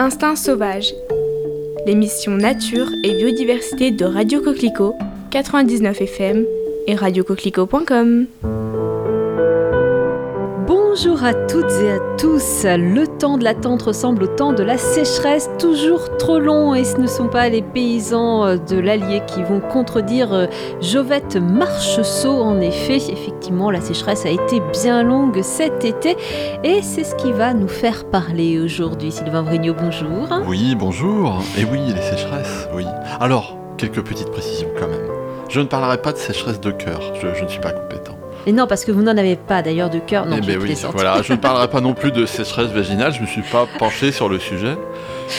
Instinct sauvage, l'émission nature et biodiversité de Radio Coquelicot 99 FM et radiocoquelicot.com. Bonjour à toutes et à tous. Le temps de l'attente ressemble au temps de la sécheresse, toujours trop long et ce ne sont pas les paysans euh, de l'Allier qui vont contredire euh, Jovette Marcheseau. En effet, effectivement, la sécheresse a été bien longue cet été et c'est ce qui va nous faire parler aujourd'hui. Sylvain Vrignot, bonjour. Oui, bonjour. Et oui, les sécheresses, oui. Alors, quelques petites précisions quand même. Je ne parlerai pas de sécheresse de cœur, je, je ne suis pas compétent. Et non, parce que vous n'en avez pas d'ailleurs de cœur. Non, Eh ben oui, voilà, je ne parlerai pas non plus de sécheresse vaginale, je ne me suis pas penché sur le sujet.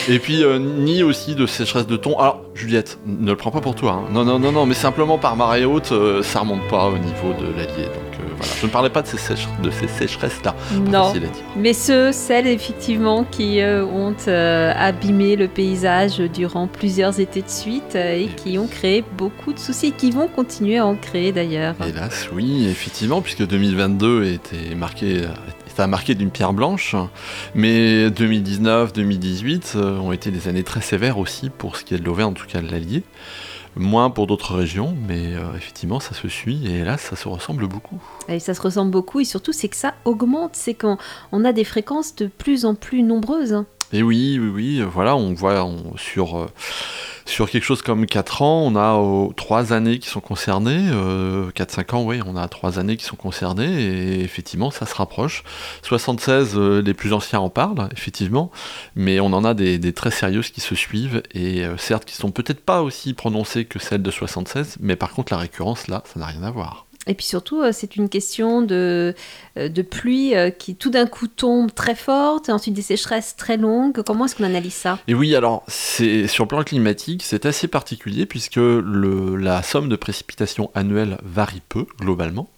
Et puis, euh, ni aussi de sécheresse de thon. Alors, Juliette, ne le prends pas pour toi. hein. Non, non, non, non, mais simplement par marée haute, euh, ça remonte pas au niveau de l'Allier. Donc euh, voilà, je ne parlais pas de ces, sèche- de ces sécheresses-là. Non. Mais ceux, celles effectivement qui euh, ont abîmé le paysage durant plusieurs étés de suite euh, et qui ont créé beaucoup de soucis et qui vont continuer à en créer d'ailleurs. Hélas, oui, effectivement, puisque 2022 était marqué, ça a marqué d'une pierre blanche, mais 2019-2018 euh, ont été des années très sévères aussi pour ce qui est de l'Auvergne, en tout cas de l'Allier. Moins pour d'autres régions, mais euh, effectivement, ça se suit et hélas, ça se ressemble beaucoup. Et ça se ressemble beaucoup et surtout c'est que ça augmente, c'est qu'on on a des fréquences de plus en plus nombreuses. hein. Et oui, oui, oui, voilà, on voit on- sur, euh, sur quelque chose comme 4 ans, on a 3 années qui sont concernées, 4-5 ans, oui, on a 3 années qui sont concernées, et effectivement, ça se rapproche. 76, euh, les plus anciens en parlent, effectivement, mais on en a des, très sérieuses qui se suivent, et euh, certes, qui sont peut-être pas aussi prononcées que celles de 76, mais par contre, la récurrence, là, ça n'a rien à voir. Et puis surtout euh, c'est une question de, euh, de pluie euh, qui tout d'un coup tombe très forte, et ensuite des sécheresses très longues. Comment est-ce qu'on analyse ça? Et oui, alors, c'est sur le plan climatique, c'est assez particulier puisque la somme de précipitations annuelles varie peu, globalement.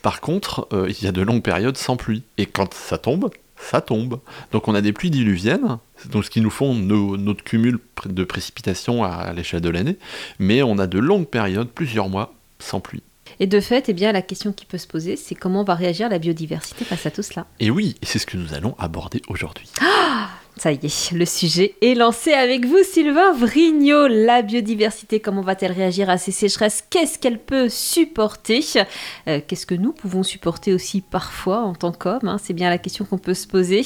Par contre, il y a de longues périodes sans pluie. Et quand ça tombe, ça tombe. Donc on a des pluies diluviennes, donc ce qui nous font notre cumul de précipitations à, à l'échelle de l'année, mais on a de longues périodes, plusieurs mois, sans pluie. Et de fait, eh bien, la question qui peut se poser, c'est comment va réagir la biodiversité face à tout cela? Et oui, et c'est ce que nous allons aborder aujourd'hui. Ça y est, le sujet est lancé avec vous, Sylvain Vrignot. La biodiversité, comment va-t-elle réagir à ces sécheresses? Qu'est-ce qu'elle peut supporter? Euh, Qu'est-ce que nous pouvons supporter aussi parfois en tant qu'hommes? Hein C'est bien la question qu'on peut se poser.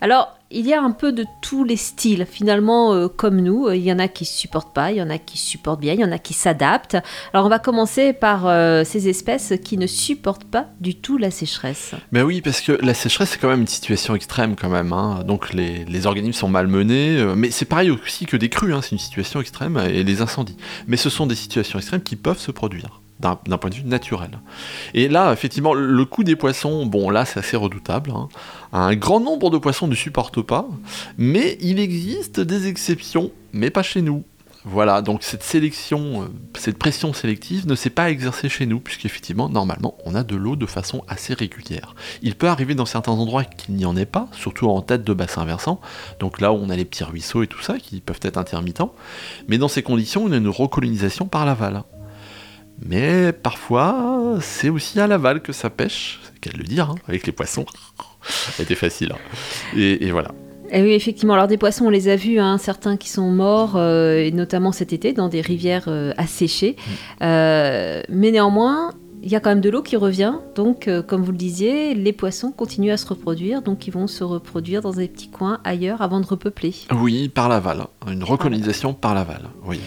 Alors, il y a un peu de tous les styles, finalement, euh, comme nous. Il y en a qui supportent pas, il y en a qui supportent bien, il y en a qui s'adaptent. Alors, on va commencer par euh, ces espèces qui ne supportent pas du tout la sécheresse. Ben oui, parce que la sécheresse, c'est quand même une situation extrême quand même. hein. Donc les, les organismes sont malmenés, euh, mais c'est pareil aussi que des crues, hein, c'est une situation extrême, et les incendies. Mais ce sont des situations extrêmes qui peuvent se produire d'un d'un point de vue naturel. Et là, effectivement, le coût des poissons, bon là c'est assez redoutable. hein. Un grand nombre de poissons ne supportent pas, mais il existe des exceptions, mais pas chez nous. Voilà, donc cette sélection, euh, cette pression sélective ne s'est pas exercée chez nous, puisqu'effectivement, normalement, on a de l'eau de façon assez régulière. Il peut arriver dans certains endroits qu'il n'y en ait pas, surtout en tête de bassin versant, donc là où on a les petits ruisseaux et tout ça, qui peuvent être intermittents, mais dans ces conditions, on a une recolonisation par l'aval. Mais parfois, c'est aussi à l'aval que ça pêche, c'est qu'à le dire, hein, avec les poissons. C'était facile. hein. Et, et voilà. Et Eh oui, effectivement. Alors des poissons, on les a vus, hein, certains qui sont morts, euh, et notamment cet été, dans des rivières euh, asséchées. Euh, mais néanmoins, il y a quand même de l'eau qui revient. Donc, comme vous le disiez, les poissons continuent à se reproduire. Donc, ils vont se reproduire dans des petits coins ailleurs avant de repeupler. Oui, par l'aval. Une recolonisation par l'aval. Oui.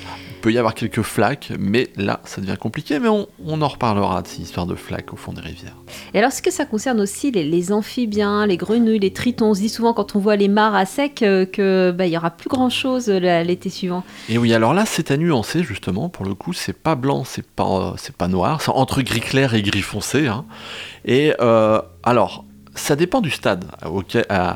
Il peut y avoir quelques flaques, mais là, ça devient compliqué. Mais on, on en reparlera de ces histoires de flaques au fond des rivières. Et alors, est-ce que ça concerne aussi les, les amphibiens, les grenouilles, les tritons On se dit souvent quand on voit les mares à sec euh, que bah, il y aura plus grand-chose euh, l'été suivant. Et oui, alors là, c'est à nuancer justement. Pour le coup, c'est pas blanc, c'est pas, euh, c'est pas noir. C'est entre gris clair et gris foncé. hein. Et alors, ça dépend du stade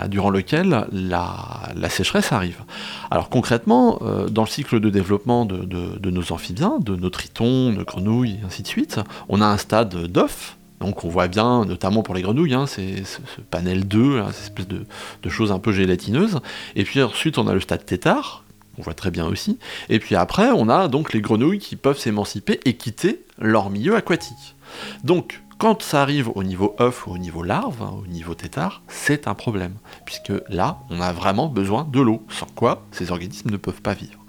durant lequel la, sécheresse arrive. Alors concrètement, euh, dans le cycle de développement de, nos amphibiens, de nos tritons, nos grenouilles, et ainsi de suite, on a un stade d'œuf. Donc on voit bien, notamment pour les grenouilles, hein, c'est ce, panel 2, là, cette espèce de, de choses un peu gélatineuses. Et puis ensuite on a le stade tétard, on voit très bien aussi. Et puis après, on a donc les grenouilles qui peuvent s'émanciper et quitter leur milieu aquatique. Donc, quand ça arrive au niveau œuf ou au niveau larve, hein, au niveau tétard, c'est un problème. puisque là, on a vraiment besoin de l'eau, sans quoi ces organismes ne peuvent pas vivre.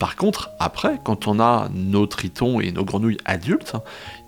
Par contre, après, quand on a nos tritons et nos grenouilles adultes,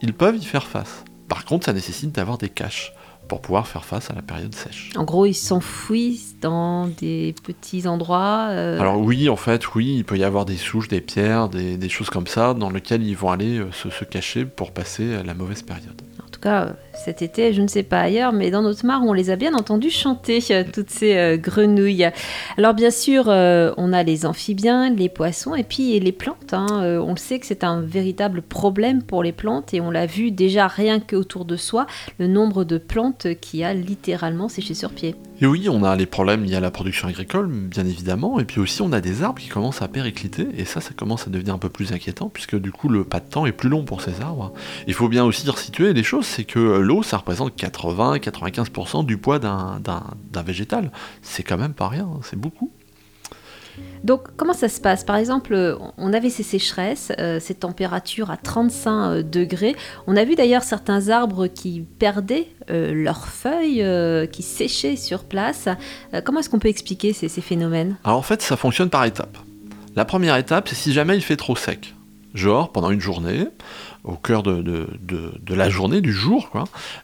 ils peuvent y faire face. Par contre, ça nécessite d'avoir des caches pour pouvoir faire face à la période sèche. En gros, ils s'enfouissent dans des petits endroits euh, Alors oui, en fait, oui, il peut y avoir des souches, des pierres, des, choses comme ça, dans lesquelles ils vont aller euh, se, cacher pour passer la mauvaise période. En tout cas, cet été, je ne sais pas ailleurs, mais dans notre mare, on les a bien entendues chanter, euh, toutes ces grenouilles. Alors bien sûr, on a les amphibiens, les poissons et puis les plantes. Hein. on le sait que c'est un véritable problème pour les plantes et on l'a vu déjà rien qu'autour de soi, le nombre de plantes qui a littéralement séché sur pied. Et oui, on a les problèmes liés à la production agricole, bien évidemment, et puis aussi on a des arbres qui commencent à péricliter, et ça, ça commence à devenir un peu plus inquiétant, puisque du coup le pas de temps est plus long pour ces arbres. Il faut bien aussi resituer les choses, c'est que l'eau, ça représente 80-95% du poids d'un végétal. C'est quand même pas rien, c'est beaucoup. Donc, comment ça se passe? Par exemple, on avait ces sécheresses, euh, ces températures à 35 euh, degrés. On a vu d'ailleurs certains arbres qui perdaient euh, leurs feuilles, qui séchaient sur place. comment est-ce qu'on peut expliquer ces, ces phénomènes? Alors, en fait, ça fonctionne par étapes. La première étape, c'est si jamais il fait trop sec. Genre, pendant une journée, au cœur de, la journée, du jour,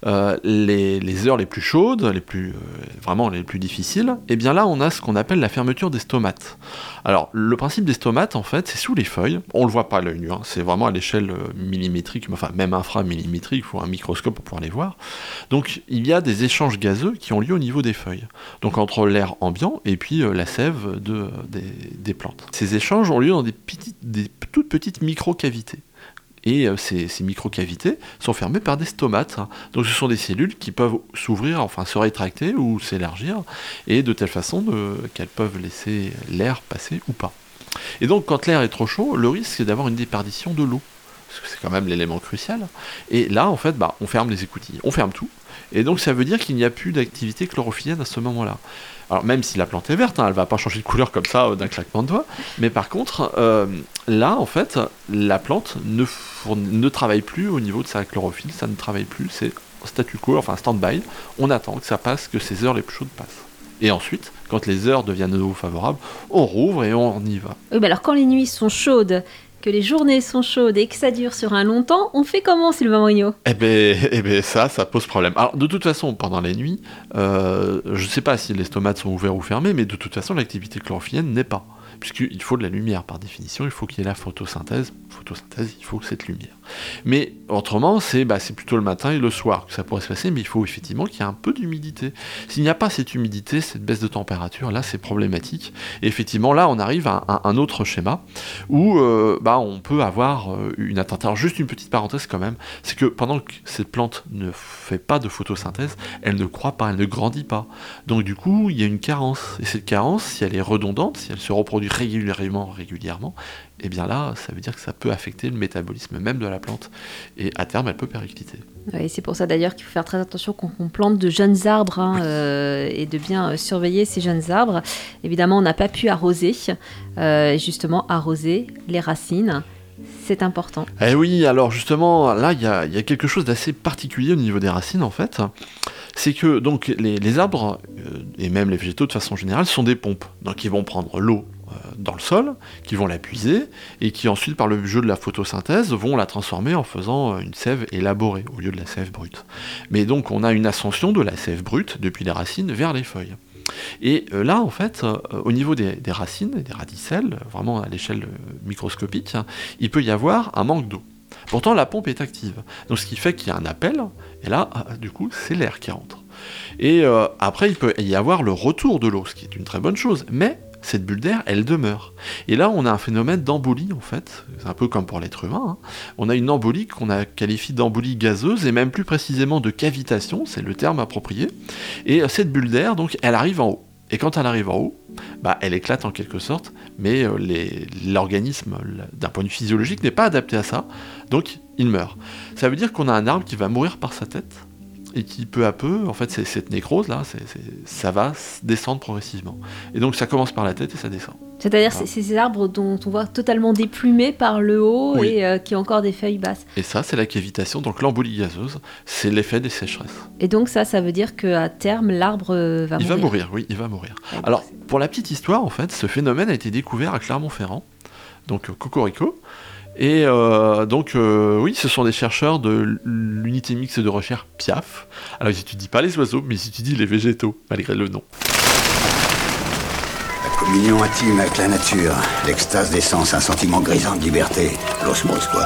euh, les, heures les plus chaudes, les plus, euh, vraiment les plus difficiles, et eh bien là on a ce qu'on appelle la fermeture des stomates. Alors le principe des stomates en fait c'est sous les feuilles, on le voit pas à l'œil nu, hein. c'est vraiment à l'échelle euh, millimétrique, enfin même inframillimétrique, il faut un microscope pour pouvoir les voir. Donc il y a des échanges gazeux qui ont lieu au niveau des feuilles, donc entre l'air ambiant et puis la sève de, des, plantes. Ces échanges ont lieu dans des, des toutes petites micro-cavités et euh, ces, micro-cavités sont fermées par des stomates. Donc ce sont des cellules qui peuvent s'ouvrir, enfin se rétracter ou s'élargir, et de telle façon qu'elles peuvent laisser l'air passer ou pas. Et donc quand l'air est trop chaud, le risque c'est d'avoir une déperdition de l'eau, parce que c'est quand même l'élément crucial. Et là, en fait, bah, on ferme les écoutilles, on ferme tout, et donc ça veut dire qu'il n'y a plus d'activité chlorophyllienne à ce moment-là. Alors même si la plante est verte, hein, elle va pas changer de couleur comme ça euh, d'un claquement de doigts, mais par contre, euh, là en fait, la plante ne, ne travaille plus au niveau de sa chlorophylle, ça ne travaille plus, c'est statu quo, enfin stand-by, on attend que ça passe, que ces heures les plus chaudes passent. Et ensuite, quand les heures deviennent de nouveau favorables, on rouvre et on y va. Oui, alors quand les nuits sont chaudes, que les journées sont chaudes et que ça dure sur un long temps, on fait comment, Sylvain Mourinho? Eh bien, eh ben, ça, ça pose problème. Alors, de toute façon, pendant les nuits, euh, je ne sais pas si les stomates sont ouverts ou fermés, mais de toute façon, l'activité chlorophyllienne n'est pas. Puisqu'il faut de la lumière, par définition, il faut qu'il y ait la photosynthèse. Photosynthèse, il faut cette lumière. Mais autrement, c'est bah, plutôt le matin et le soir que ça pourrait se passer, mais il faut effectivement qu'il y ait un peu d'humidité. S'il n'y a pas cette humidité, cette baisse de température, là c'est problématique. Et effectivement, là on arrive à un, autre schéma où euh, bah, on peut avoir euh, une atteinte. Alors juste une petite parenthèse quand même, c'est que pendant que cette plante ne fait pas de photosynthèse, elle ne croît pas, elle ne grandit pas. Donc du coup, il y a une carence. Et cette carence, si elle est redondante, si elle se reproduit régulièrement, régulièrement, et eh bien là, ça veut dire que ça peut affecter le métabolisme même de la plante. Et à terme, elle peut péricliter. Oui, c'est pour ça d'ailleurs qu'il faut faire très attention quand on plante de jeunes arbres hein, euh, et de bien euh, surveiller ces jeunes arbres. Évidemment, on n'a pas pu arroser, euh, justement arroser les racines. C'est important. Eh oui, alors justement, là, il y, a, quelque chose d'assez particulier au niveau des racines, en fait. C'est que donc les, les arbres, et même les végétaux de façon générale, sont des pompes. Donc ils vont prendre l'eau euh, dans le sol, qui vont la puiser, et qui ensuite, par le jeu de la photosynthèse, vont la transformer en faisant euh, une sève élaborée au lieu de la sève brute. Mais donc on a une ascension de la sève brute depuis les racines vers les feuilles. Et euh, là, en fait, au niveau des, racines, des radicelles, vraiment à l'échelle microscopique, il peut y avoir un manque d'eau. Pourtant, la pompe est active. Donc, ce qui fait qu'il y a un appel, et là, du coup, c'est l'air qui rentre. Et après, il peut y avoir le retour de l'eau, ce qui est une très bonne chose. Mais cette bulle d'air, elle demeure. Et là, on a un phénomène d'embolie, en fait. C'est un peu comme pour l'être humain. Hein. On a une embolie qu'on a qualifiée d'embolie gazeuse, et même plus précisément de cavitation, c'est le terme approprié. Et euh, cette bulle d'air, donc, elle arrive en haut. Et quand elle arrive en haut, bah, elle éclate en quelque sorte, mais euh, l'organisme, d'un point de vue physiologique, n'est pas adapté à ça, donc il meurt. Ça veut dire qu'on a un arbre qui va mourir par sa tête, et qui peu à peu, en fait, cette nécrose là, ça va descendre progressivement. Et donc ça commence par la tête et ça descend. C'est-à-dire c'est ces arbres dont on voit totalement déplumés par le haut et euh, qui ont encore des feuilles basses. Et ça, c'est la cavitation, donc l'embolie gazeuse, c'est l'effet des sécheresses. Et donc ça, ça veut dire qu'à terme, l'arbre euh, va mourir. Il va mourir, oui, il va mourir. Alors, pour la petite histoire, en fait, ce phénomène a été découvert à Clermont-Ferrand, donc Cocorico. Et euh, donc, oui, ce sont des chercheurs de l'unité mixte de recherche PIAF. Alors, ils n'étudient pas les oiseaux, mais ils étudient les végétaux, malgré le nom. Communion intime avec la nature, l'extase des sens, un sentiment grisant de liberté, l'osmose quoi.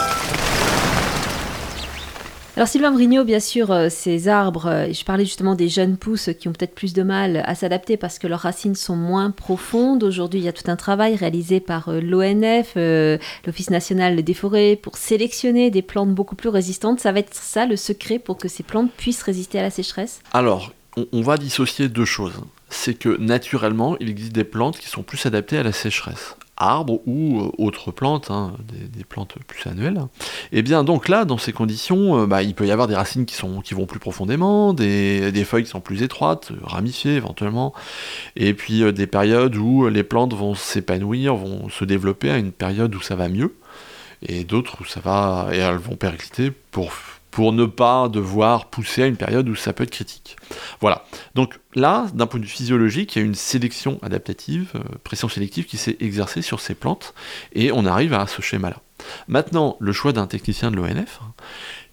Alors Sylvain Vrignot, bien sûr, euh, ces arbres, euh, je parlais justement des jeunes pousses qui ont peut-être plus de mal à s'adapter parce que leurs racines sont moins profondes. Aujourd'hui, il y a tout un travail réalisé par euh, l'ONF, l'Office national des forêts, pour sélectionner des plantes beaucoup plus résistantes. Ça va être ça le secret pour que ces plantes puissent résister à la sécheresse? Alors, on va dissocier deux choses c'est que naturellement, il existe des plantes qui sont plus adaptées à la sécheresse. Arbres ou euh, autres plantes, hein, des, plantes plus annuelles. Et eh bien donc là, dans ces conditions, euh, bah, il peut y avoir des racines qui, sont, qui vont plus profondément, des, feuilles qui sont plus étroites, ramifiées éventuellement, et puis euh, des périodes où les plantes vont s'épanouir, vont se développer à une période où ça va mieux, et d'autres où ça va, et elles vont péricliter pour pour ne pas devoir pousser à une période où ça peut être critique. Voilà. Donc là, d'un point de vue physiologique, il y a une sélection adaptative, euh, pression sélective qui s'est exercée sur ces plantes, et on arrive à ce schéma-là. Maintenant, le choix d'un technicien de l'ONF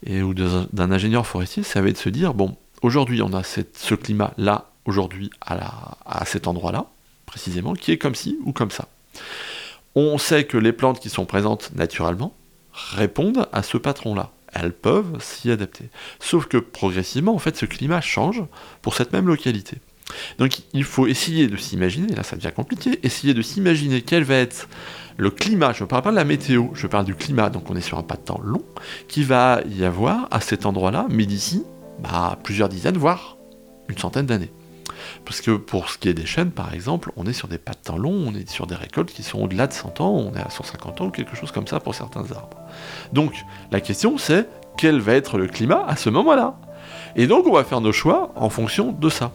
hein, ou d'un ingénieur forestier, ça va être de se dire, bon, aujourd'hui on a ce climat-là, aujourd'hui à cet endroit-là, précisément, qui est comme ci ou comme ça. On sait que les plantes qui sont présentes naturellement répondent à ce patron-là elles peuvent s'y adapter. Sauf que progressivement, en fait, ce climat change pour cette même localité. Donc il faut essayer de s'imaginer, là ça devient compliqué, essayer de s'imaginer quel va être le climat, je ne parle pas de la météo, je parle du climat, donc on est sur un pas de temps long, qui va y avoir à cet endroit-là, mais d'ici bah, plusieurs dizaines, voire une centaine d'années. Parce que pour ce qui est des chênes, par exemple, on est sur des pas de temps longs, on est sur des récoltes qui sont au-delà de 100 ans, on est à 150 ans, quelque chose comme ça pour certains arbres. Donc la question c'est quel va être le climat à ce moment-là? Et donc on va faire nos choix en fonction de ça.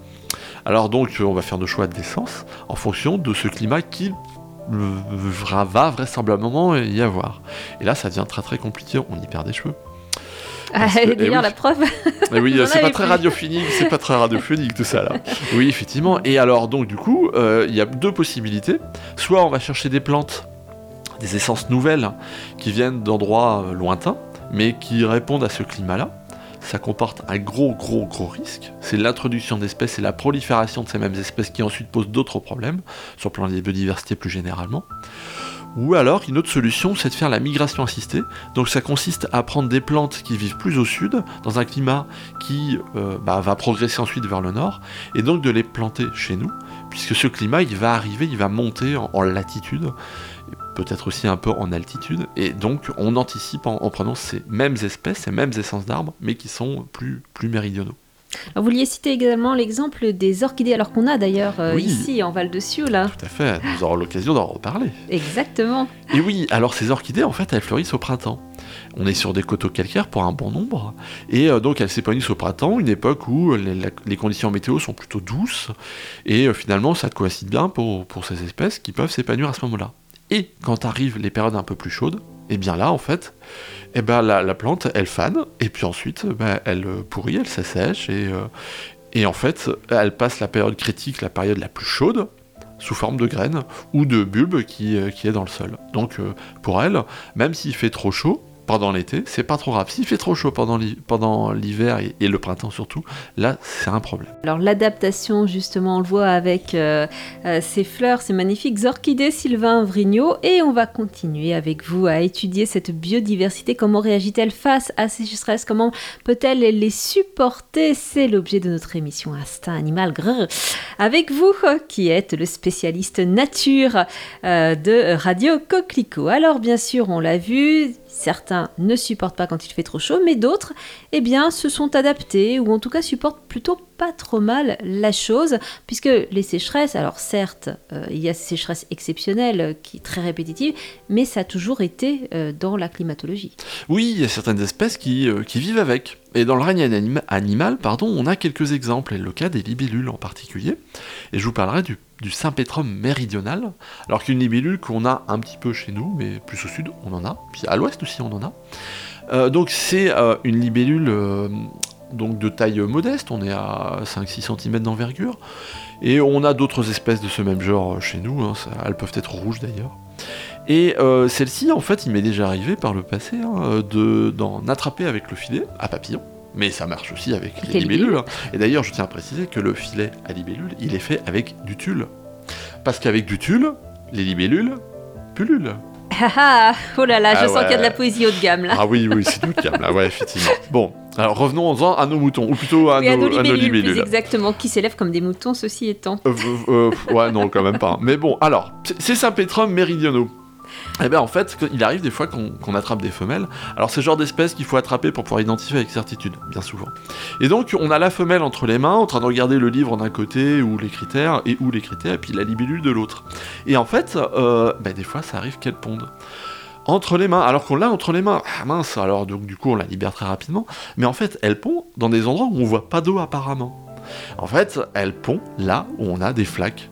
Alors donc on va faire nos choix d'essence en fonction de ce climat qui va vraisemblablement y avoir. Et là ça devient très très compliqué, on y perd des cheveux. Ah, D'ailleurs, la preuve. Mais oui, c'est pas très radiophonique, c'est pas très radiophonique tout ça là. Oui, effectivement. Et alors, donc, du coup, euh, il y a deux possibilités. Soit on va chercher des plantes, des essences nouvelles qui viennent d'endroits euh, lointains, mais qui répondent à ce climat-là. Ça comporte un gros, gros, gros risque. C'est l'introduction d'espèces et la prolifération de ces mêmes espèces qui ensuite posent d'autres problèmes, sur le plan de biodiversité plus généralement. Ou alors, une autre solution, c'est de faire la migration assistée. Donc ça consiste à prendre des plantes qui vivent plus au sud, dans un climat qui euh, bah, va progresser ensuite vers le nord, et donc de les planter chez nous, puisque ce climat, il va arriver, il va monter en, latitude, peut-être aussi un peu en altitude, et donc on anticipe en, prenant ces mêmes espèces, ces mêmes essences d'arbres, mais qui sont plus, plus méridionaux vous vouliez citer également l'exemple des orchidées, alors qu'on a d'ailleurs euh, ici en Val de Sioule. Là. Tout à fait, nous aurons l'occasion d'en reparler. Exactement. Et oui, alors ces orchidées, en fait, elles fleurissent au printemps. On est sur des coteaux calcaires pour un bon nombre, et euh, donc elles s'épanouissent au printemps, une époque où les, conditions météo sont plutôt douces, et euh, finalement ça coïncide bien pour, pour ces espèces qui peuvent s'épanouir à ce moment-là. Et quand arrivent les périodes un peu plus chaudes, et eh bien là, en fait, eh ben la, plante, elle fane, et puis ensuite, ben, elle pourrit, elle s'assèche, et, euh, et en fait, elle passe la période critique, la période la plus chaude, sous forme de graines ou de bulbes qui, euh, est dans le sol. Donc euh, pour elle, même s'il fait trop chaud, pendant l'été, c'est pas trop grave. S'il fait trop chaud pendant l'hiver et, le printemps surtout, là, c'est un problème. Alors l'adaptation, justement, on le voit avec euh, euh, ces fleurs, ces magnifiques orchidées Sylvain Vrignot, et on va continuer avec vous à étudier cette biodiversité. Comment réagit-elle face à ces sécheresses Comment peut-elle les supporter? C'est l'objet de notre émission Instinct Animal. Grrr. Avec vous, qui êtes le spécialiste nature euh, de Radio Coquelicot. Alors bien sûr, on l'a vu, Certains ne supportent pas quand il fait trop chaud, mais d'autres, eh se sont adaptés ou en tout cas supportent plutôt pas trop mal la chose, puisque les sécheresses, alors certes, euh, il y a ces sécheresses exceptionnelles euh, qui très répétitives, mais ça a toujours été euh, dans la climatologie. Oui, il y a certaines espèces qui, qui vivent avec. Et dans le règne animal, pardon, on a quelques exemples, et le cas des libellules en particulier. Et je vous parlerai du, du Sympétrum méridional, alors qu'une libellule qu'on a un petit peu chez nous, mais plus au sud, on en a, puis à l'ouest aussi, on en a. donc c'est une libellule donc de taille modeste, on est à 5-6 cm d'envergure. Et on a d'autres espèces de ce même genre chez nous, hein, elles peuvent être rouges d'ailleurs. Et euh, celle-ci, en fait, il m'est déjà arrivé par le passé hein, d'en attraper avec le filet à papillon. Mais ça marche aussi avec les libellules. Hein. Et d'ailleurs, je tiens à préciser que le filet à libellule, il est fait avec du tulle. Parce qu'avec du tulle, les libellules pullulent. Ah ah Oh là là, je ah sens qu'il y a de la poésie haut de gamme là. Ah oui, oui, c'est haut de gamme là, ouais, effectivement. Bon, alors revenons-en à nos moutons, ou plutôt à, nos, libellules. exactement, qui s'élèvent comme des moutons, ceci étant. Euh, euh, ouais, non, quand même pas. Mais bon, alors, c'est Saint-Pétrum méridionaux. Eh bien en fait, il arrive des fois qu'on attrape des femelles. Alors c'est le genre d'espèce qu'il faut attraper pour pouvoir identifier avec certitude, bien souvent. Et donc on a la femelle entre les mains, en train de regarder le livre d'un côté, ou les critères, et ou les critères, et puis la libellule de l'autre. Et en fait, euh, ben, des fois ça arrive qu'elle ponde entre les mains, alors qu'on l'a entre les mains. Ah mince, alors donc du coup on la libère très rapidement. Mais en fait, elle pond dans des endroits où on voit pas d'eau apparemment. En fait, elle pond là où on a des flaques.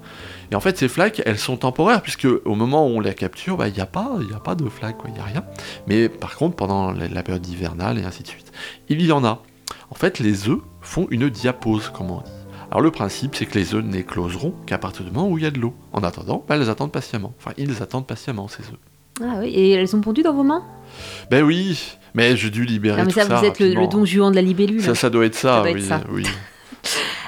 Et en fait, ces flaques, elles sont temporaires, puisque au moment où on les capture, bah, il n'y a, pas, a pas de flaques, il n'y a rien. Mais par contre, pendant la, période hivernale et ainsi de suite, il y en a. En fait, les œufs font une diapose, comme on dit. Alors le principe, c'est que les œufs n'écloseront qu'à partir du moment où il y a de l'eau. En attendant, bah, elles attendent patiemment. Enfin, ils attendent patiemment, ces œufs. Ah oui, et elles sont pondues dans vos mains? Ben oui, mais j'ai dû libérer ah, mais ça, Vous êtes le, don Juan de la libellule. Ça, ça doit être ça, oui, oui.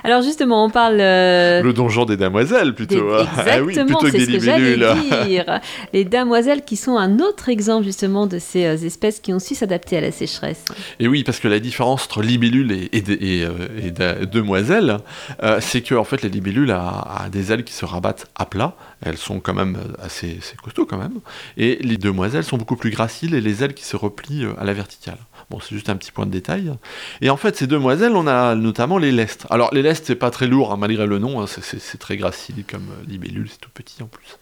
Alors justement, on parle... Euh, le donjon des damoiselles, plutôt. Exactement, ah oui, plutôt que des ce que dire. Les damoiselles qui sont un autre exemple, justement, de ces euh, espèces qui ont su s'adapter à la sécheresse. Et oui, parce que la différence entre libellule et, et, euh, demoiselle, c'est que en fait, les libellules a, des ailes qui se rabattent à plat. Elles sont quand même assez, assez costauds, quand même. Et les demoiselles sont beaucoup plus graciles et les ailes qui se replient à la verticale. Bon, c'est juste un petit point de détail. Et en fait, ces demoiselles, on a notamment les lestes. Alors, les lestes, c'est pas très lourd, hein, malgré le nom, hein, c'est très gracile comme euh, libellule, c'est tout petit en plus.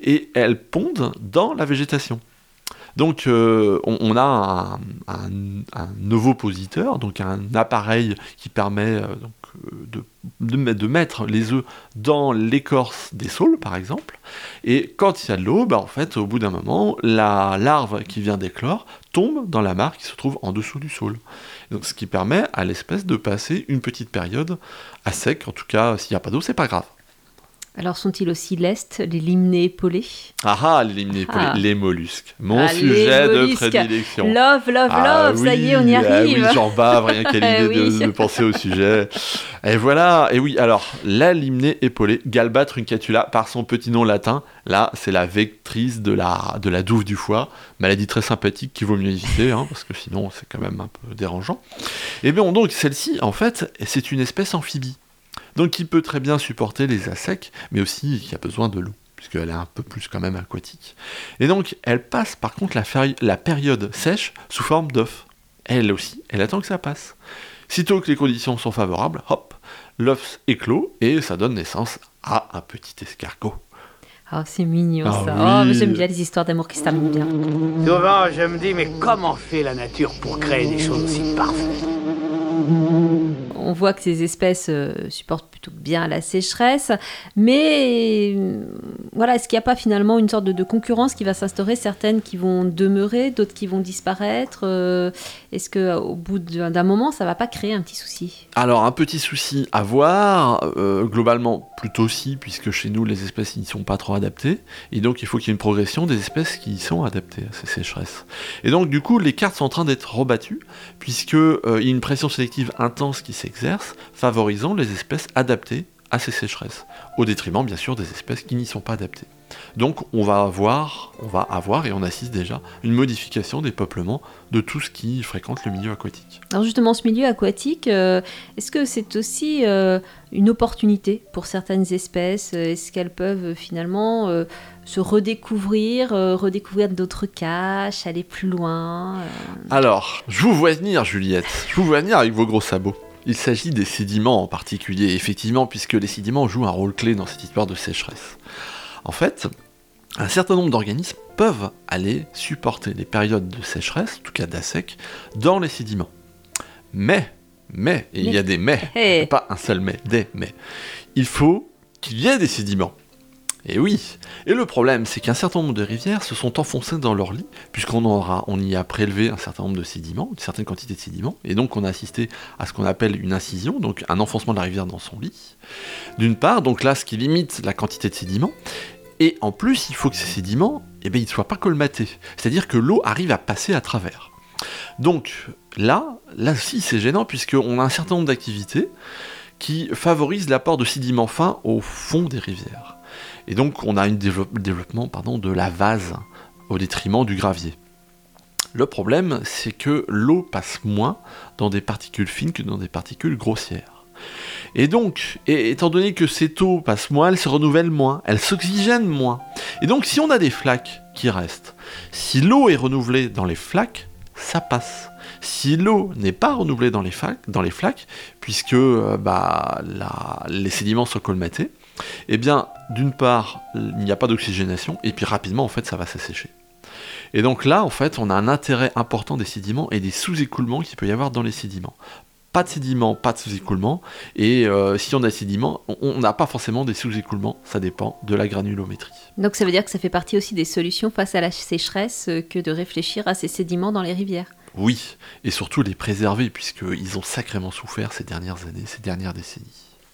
Et elles pondent dans la végétation. Donc, euh, on, a un, un, ovopositeur, donc un appareil qui permet euh, de, mettre les œufs dans l'écorce des saules, par exemple. Et quand il y a de l'eau, bah, en fait, au bout d'un moment, la larve qui vient d'éclore tombe dans la mare qui se trouve en dessous du saule. Donc, ce qui permet à l'espèce de passer une petite période à sec. En tout cas, s'il n'y a pas d'eau, c'est pas grave. Alors sont-ils aussi lestes, les limnés épaulés Ah ah, les limnés épaulés, ah. les mollusques. Mon ah, sujet de prédilection. Love, love, ah love, ça y est, on y arrive. Ah oui, j'en bave, rien qu'à l'idée de, penser au sujet. Et voilà, et oui, alors, la limnée épaulée, Galba truncatula, par son petit nom latin, là, c'est la vectrice de la, de la douve du foie, maladie très sympathique qu'il vaut mieux éviter, hein, parce que sinon, c'est quand même un peu dérangeant. Et bien, donc, celle-ci, en fait, c'est une espèce amphibie. Donc il peut très bien supporter les secs, mais aussi il a besoin de l'eau, puisqu'elle est un peu plus quand même aquatique. Et donc elle passe par contre la, la période sèche sous forme d'œuf. Elle aussi, elle attend que ça passe. Sitôt que les conditions sont favorables, hop, l'œuf éclot et ça donne naissance à un petit escargot. Oh, c'est mignon ah ça. Oh, j'aime bien les histoires d'amour qui se terminent bien. Souvent, je me dis, mais comment fait la nature pour créer des choses aussi parfaites? On voit que ces espèces euh, supportent plutôt bien la sécheresse, mais euh, voilà, est-ce qu'il n'y a pas finalement une sorte de, concurrence qui va s'instaurer, certaines qui vont demeurer, d'autres qui vont disparaître euh, Est-ce qu'au bout d'un moment, ça va pas créer un petit souci? Alors un petit souci à voir, globalement plutôt si, puisque chez nous les espèces n'y sont pas trop adaptées, et donc il faut qu'il y ait une progression des espèces qui sont adaptées à ces sécheresses. Et donc du coup, les cartes sont en train d'être rebattues, puisque il y a une pression sélective intense qui s'exerce favorisant les espèces adaptées à ces sécheresses, au détriment bien sûr des espèces qui n'y sont pas adaptées. Donc on va avoir, on va avoir et on assiste déjà une modification des peuplements de tout ce qui fréquente le milieu aquatique. Alors justement, ce milieu aquatique, euh, est-ce que c'est aussi euh, une opportunité pour certaines espèces? Est-ce qu'elles peuvent finalement euh, se redécouvrir, redécouvrir d'autres caches, aller plus loin Alors, je vous vois venir, Juliette. Je vous vois venir avec vos gros sabots. Il s'agit des sédiments en particulier, effectivement, puisque les sédiments jouent un rôle clé dans cette histoire de sécheresse. En fait, un certain nombre d'organismes peuvent aller supporter des périodes de sécheresse, en tout cas d'assec, dans les sédiments. Mais, mais, et il y a des mais, Hey. pas un seul mais, des mais, il faut qu'il y ait des sédiments. Et oui. Et le problème, c'est qu'un certain nombre de rivières se sont enfoncées dans leur lit, puisqu'on on y a prélevé un certain nombre de sédiments, une certaine quantité de sédiments, et donc on a assisté à ce qu'on appelle une incision, donc un enfoncement de la rivière dans son lit. D'une part, donc là, ce qui limite la quantité de sédiments, et en plus, il faut que ces sédiments, eh bien, ils ne soient pas colmatés. C'est-à-dire que l'eau arrive à passer à travers. Donc là, là aussi, c'est gênant, puisqu'on a un certain nombre d'activités qui favorisent l'apport de sédiments fins au fond des rivières. Et donc, on a un développement pardon, de la vase au détriment du gravier. Le problème, c'est que l'eau passe moins dans des particules fines que dans des particules grossières. Et donc, étant donné que cette eau passe moins, elle se renouvelle moins, elle s'oxygène moins. Et donc, si on a des flaques qui restent, si l'eau est renouvelée dans les flaques, ça passe. Si l'eau n'est pas renouvelée dans les, flaques, puisque euh, bah, les sédiments sont colmatés, eh bien, d'une part, il n'y a pas d'oxygénation, et puis rapidement, en fait, ça va s'assécher. Et donc là, en fait, on a un intérêt important des sédiments et des sous-écoulements qu'il peut y avoir dans les sédiments. Pas de sédiments, pas de sous-écoulement, et euh, si on a des sédiments, on- on n'a pas forcément des sous-écoulements, ça dépend de la granulométrie. Donc ça veut dire que ça fait partie aussi des solutions face à la sécheresse euh, que de réfléchir à ces sédiments dans les rivières. Oui, et surtout les préserver, puisqu'ils ont sacrément souffert ces dernières années, ces dernières décennies.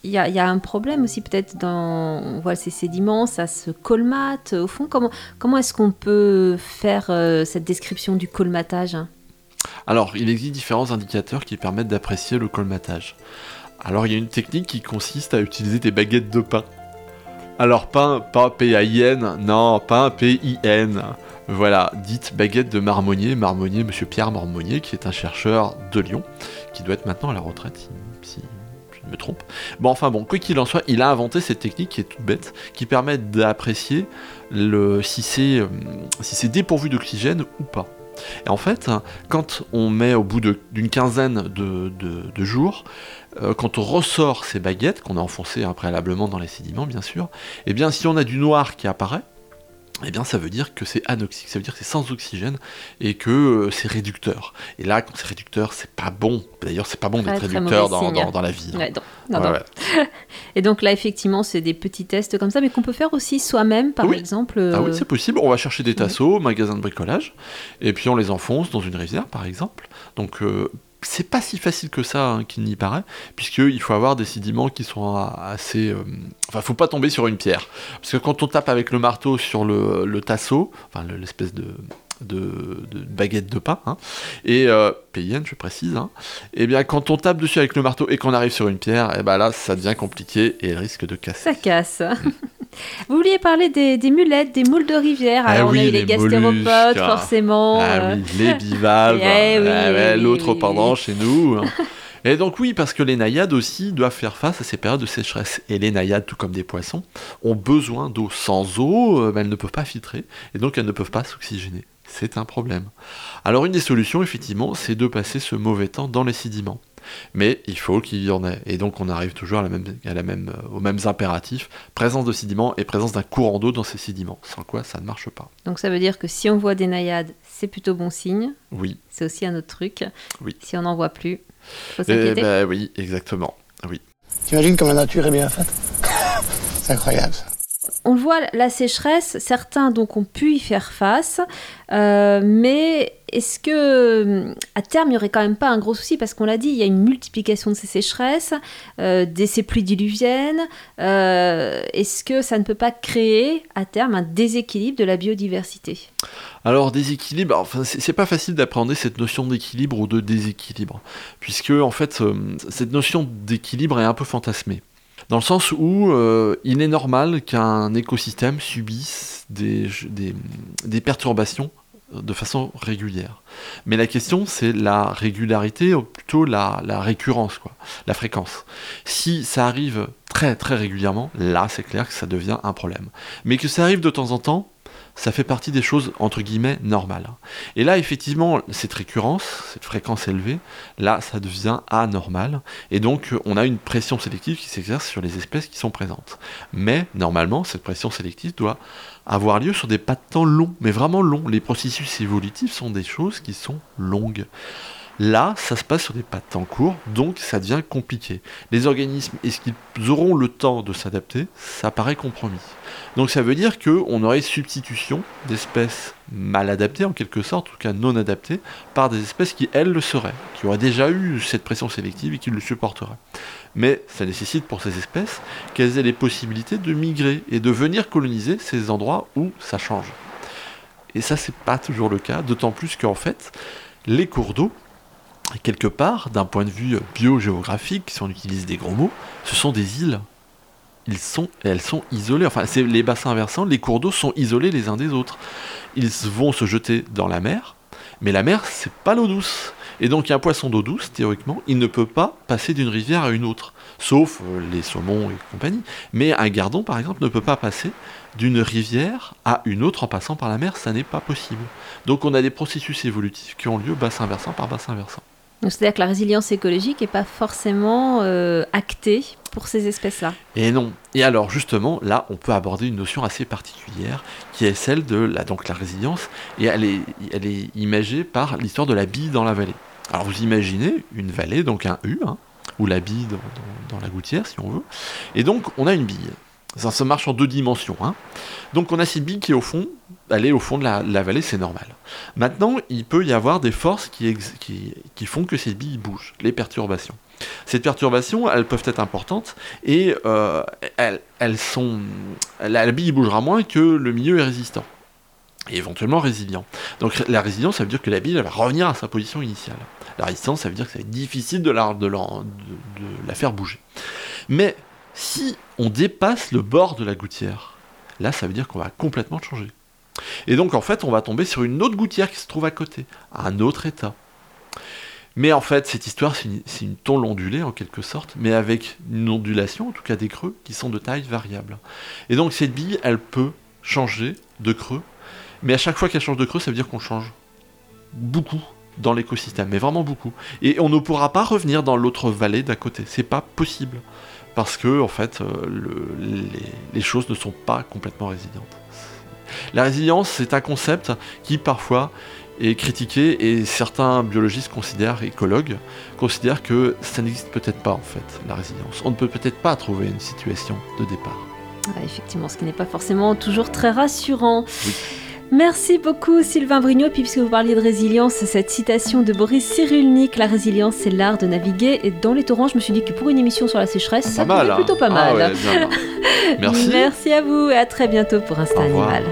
Il y, a, un problème aussi peut-être dans ces sédiments, ça se colmate. Au fond, comment, comment est-ce qu'on peut faire euh, cette description du colmatage hein? Alors, il existe différents indicateurs qui permettent d'apprécier le colmatage. Alors, il y a une technique qui consiste à utiliser des baguettes de pain. Alors, pain, pas P-A-I-N, non, pain P-I-N. Voilà, dite baguette de Marmonnier, Marmonnier, monsieur Pierre Marmonnier, qui est un chercheur de Lyon, qui doit être maintenant à la retraite, je me trompe. Bon, enfin bon, quoi qu'il en soit, il a inventé cette technique qui est toute bête, qui permet d'apprécier si c'est euh, si dépourvu d'oxygène ou pas. Et en fait, quand on met au bout d'une quinzaine de, jours, euh, quand on ressort ces baguettes, qu'on a enfoncées hein, préalablement dans les sédiments, bien sûr, eh bien, si on a du noir qui apparaît, eh bien, ça veut dire que c'est anoxique, ça veut dire que c'est sans oxygène et que euh, c'est réducteur. Et là, quand c'est réducteur, c'est pas bon. D'ailleurs, c'est pas bon d'être réducteur dans, dans- dans la vie. hein. Ouais, non, non, Ouais, non. ouais. Et donc là, effectivement, c'est des petits tests comme ça, mais qu'on peut faire aussi soi-même, par Oui. exemple. Ah oui, euh, c'est possible. On va chercher des tasseaux au magasin de bricolage, et puis on les enfonce dans une rivière, par exemple. Donc, euh, c'est pas si facile que ça hein, qu'il n'y paraît, puisqu'il faut avoir des sédiments qui sont assez. euh, Enfin, faut pas tomber sur une pierre. Parce que quand on tape avec le marteau sur le, le tasseau, enfin, le- l'espèce de. De, de baguette de pain, hein, et euh, PIN, je précise, hein, et bien quand on tape dessus avec le marteau et qu'on arrive sur une pierre, et ben là ça devient compliqué et elle risque de casser. Ça casse. Vous vouliez parler des, des mulettes, des moules de rivière. Ah Alors, on oui, a eu les, les gastéropodes, mollusques. forcément. Ah euh, oui, les bivalves, Eh oui, Ah oui, ouais, l'autre pendant chez nous. hein. Et donc oui, parce que les naïades aussi doivent faire face à ces périodes de sécheresse. Et les naïades, tout comme des poissons, ont besoin d'eau. Sans eau, euh, elles ne peuvent pas filtrer, et donc elles ne peuvent pas s'oxygéner. C'est un problème. Alors une des solutions, effectivement, c'est de passer ce mauvais temps dans les sédiments. Mais il faut qu'il y en ait. Et donc on arrive toujours à la même, à la même, euh, aux mêmes impératifs, présence de sédiments et présence d'un courant d'eau dans ces sédiments. Sans quoi ça ne marche pas. Donc ça veut dire que si on voit des naïades, c'est plutôt bon signe. Oui. C'est aussi un autre truc. Oui. Si on n'en voit plus, faut Eh s'inquiéter. ben oui, exactement. Oui. T'imagines comme la nature est bien faite? C'est incroyable ça. On voit, la sécheresse, certains donc ont pu y faire face, euh, mais est-ce que à terme il y aurait quand même pas un gros souci? Parce qu'on l'a dit, il y a une multiplication de ces sécheresses, euh, des ces pluies diluviennes. euh, est-ce que ça ne peut pas créer à terme un déséquilibre de la biodiversité? Alors déséquilibre, enfin c'est c'est pas facile d'appréhender cette notion d'équilibre ou de déséquilibre, puisque en fait euh, cette notion d'équilibre est un peu fantasmée. Dans le sens où euh, il est normal qu'un écosystème subisse des, perturbations de façon régulière. Mais la question c'est la régularité, ou plutôt la, la récurrence, quoi, la fréquence. Si ça arrive très très régulièrement, là c'est clair que ça devient un problème. Mais que ça arrive de temps en temps, ça fait partie des choses entre guillemets normales. Et là, effectivement, cette récurrence, cette fréquence élevée, là, ça devient anormal. Et donc, on a une pression sélective qui s'exerce sur les espèces qui sont présentes. Mais normalement, cette pression sélective doit avoir lieu sur des pas de temps longs, mais vraiment longs. Les processus évolutifs sont des choses qui sont longues. Là, ça se passe sur des pas de temps courts, donc ça devient compliqué. Les organismes, est-ce qu'ils auront le temps de s'adapter? Ça paraît compromis. Donc ça veut dire qu'on aurait substitution d'espèces mal adaptées, en quelque sorte, en tout cas non adaptées, par des espèces qui, elles, le seraient, qui auraient déjà eu cette pression sélective et qui le supporteraient. Mais ça nécessite pour ces espèces qu'elles aient les possibilités de migrer et de venir coloniser ces endroits où ça change. Et ça, c'est pas toujours le cas, d'autant plus qu'en fait, les cours d'eau, quelque part, d'un point de vue biogéographique, si on utilise des gros mots, ce sont des îles. Ils sont, elles sont isolées. Enfin, c'est les bassins versants, les cours d'eau sont isolés les uns des autres. Ils vont se jeter dans la mer, mais la mer, c'est pas l'eau douce. Et donc, un poisson d'eau douce, théoriquement, il ne peut pas passer d'une rivière à une autre, sauf euh, les saumons et compagnie. Mais un gardon, par exemple, ne peut pas passer d'une rivière à une autre en passant par la mer, ça n'est pas possible. Donc, on a des processus évolutifs qui ont lieu bassin versant par bassin versant. C'est-à-dire que la résilience écologique n'est pas forcément euh, actée pour ces espèces-là. Et non. Et alors justement, là, on peut aborder une notion assez particulière, qui est celle de la, donc, la résilience, et elle est, elle est imagée par l'histoire de la bille dans la vallée. Alors vous imaginez une vallée, donc un U, hein, ou la bille dans, dans, la gouttière, si on veut, et donc on a une bille. Ça marche en deux dimensions. Hein. Donc on a cette bille qui est au fond, elle est au fond de la, vallée, c'est normal. Maintenant, il peut y avoir des forces qui, font que cette bille bouge, les perturbations. Ces perturbations, elles peuvent être importantes et euh, elles, sont, la, bille bougera moins que le milieu est résistant et éventuellement résilient. Donc la résilience, ça veut dire que la bille va revenir à sa position initiale. La résistance, ça veut dire que ça va être difficile de la, de la faire bouger. Mais si on dépasse le bord de la gouttière, là, ça veut dire qu'on va complètement changer. Et donc, en fait, on va tomber sur une autre gouttière qui se trouve à côté, à un autre état. Mais en fait, cette histoire, c'est une, une ondulée en quelque sorte, mais avec une ondulation, en tout cas des creux, qui sont de taille variable. Et donc, cette bille, elle peut changer de creux, mais à chaque fois qu'elle change de creux, ça veut dire qu'on change beaucoup dans l'écosystème, mais vraiment beaucoup. Et on ne pourra pas revenir dans l'autre vallée d'à côté, c'est pas possible parce que en fait euh, le, les, les, choses ne sont pas complètement résilientes. La résilience, c'est un concept qui parfois est critiqué et certains biologistes considèrent, écologues, considèrent que ça n'existe peut-être pas en fait, la résilience. On ne peut peut-être pas trouver une situation de départ. Ah, effectivement, ce qui n'est pas forcément toujours très rassurant. Oui. Merci beaucoup Sylvain Brignot. Puis puisque vous parliez de résilience, cette citation de Boris Cyrulnik, la résilience c'est l'art de naviguer et dans les torrents, je me suis dit que pour une émission sur la sécheresse, ça mal, plutôt pas mal. Ah ouais, bien, bien. Merci. Merci à vous et à très bientôt pour Instant Animal.